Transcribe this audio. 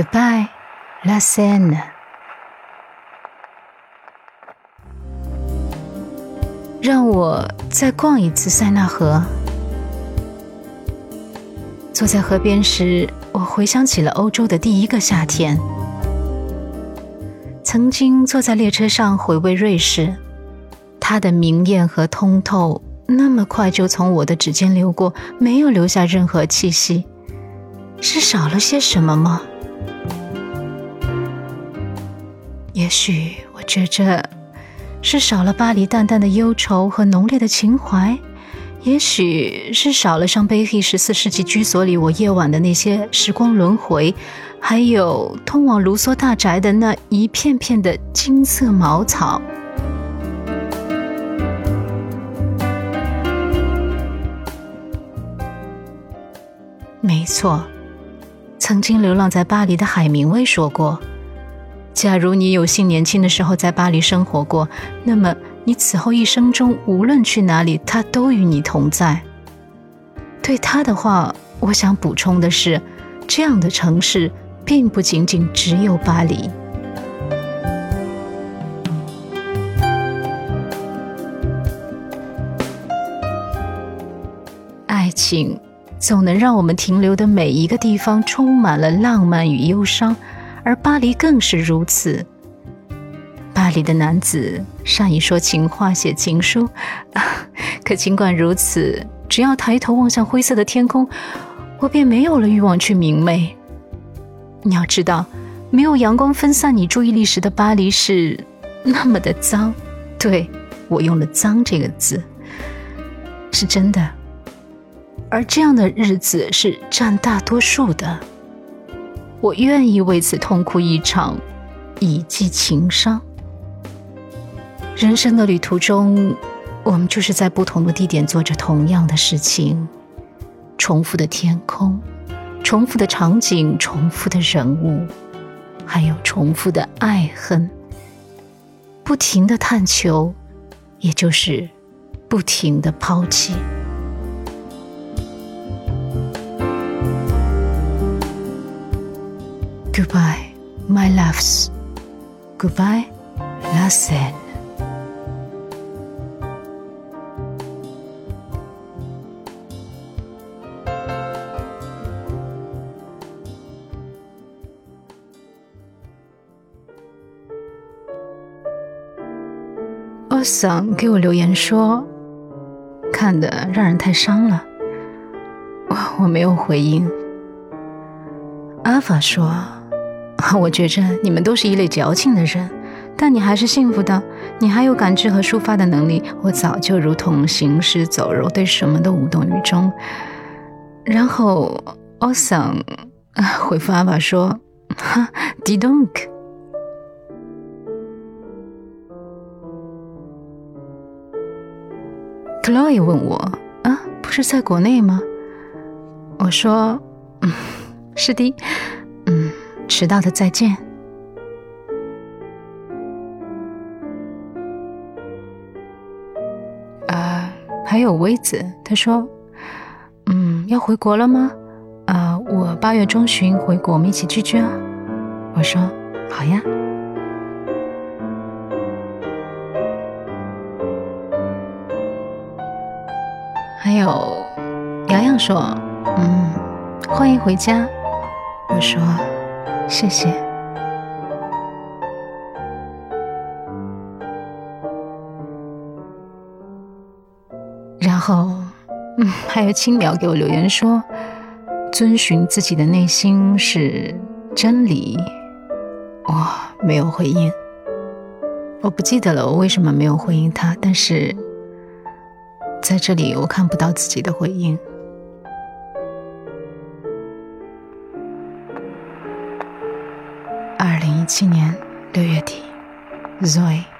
Goodbye, La Seine。让我再逛一次塞纳河。坐在河边时，我回想起了欧洲的第一个夏天。曾经坐在列车上回味瑞士，它的明艳和通透，那么快就从我的指尖流过，没有留下任何气息。是少了些什么吗？也许我觉着是少了巴黎淡淡的忧愁和浓烈的情怀，也许是少了上贝希十四世纪居所里我夜晚的那些时光轮回，还有通往卢梭大宅的那一片片的金色茅草。没错。曾经流浪在巴黎的海明威说过：“假如你有幸年轻的时候在巴黎生活过，那么你此后一生中无论去哪里，他都与你同在。”对他的话，我想补充的是，这样的城市并不仅仅只有巴黎。爱情。总能让我们停留的每一个地方充满了浪漫与忧伤，而巴黎更是如此。巴黎的男子善于说情话、写情书，可尽管如此，只要抬头望向灰色的天空，我便没有了欲望去明媚。你要知道，没有阳光分散你注意力时的巴黎是那么的脏。对我用了“脏”这个字，是真的。而这样的日子是占大多数的，我愿意为此痛哭一场，以寄情伤。人生的旅途中，我们就是在不同的地点做着同样的事情，重复的天空，重复的场景，重复的人物，还有重复的爱恨，不停的探求，也就是不停的抛弃。Goodbye, my loves. Goodbye, la Seine. 我想给我留言说，看的让人太伤了。我我没有回应。阿法说。我觉着你们都是一类矫情的人，但你还是幸福的，你还有感知和抒发的能力。我早就如同行尸走肉，对什么都无动于衷。然后我想回复阿爸说：“哈，Didonk。” Chloe 问我：“啊，不是在国内吗？”我说：“嗯，是的。”迟到的再见。啊，还有薇子，他说：“嗯，要回国了吗？啊，我八月中旬回国，我们一起聚聚啊。”我说：“好呀。”还有洋洋说：“嗯，欢迎回家。”我说。谢谢。然后，嗯，还有青苗给我留言说：“遵循自己的内心是真理。”我没有回应。我不记得了，我为什么没有回应他？但是在这里，我看不到自己的回应。七年六月底，Zoe。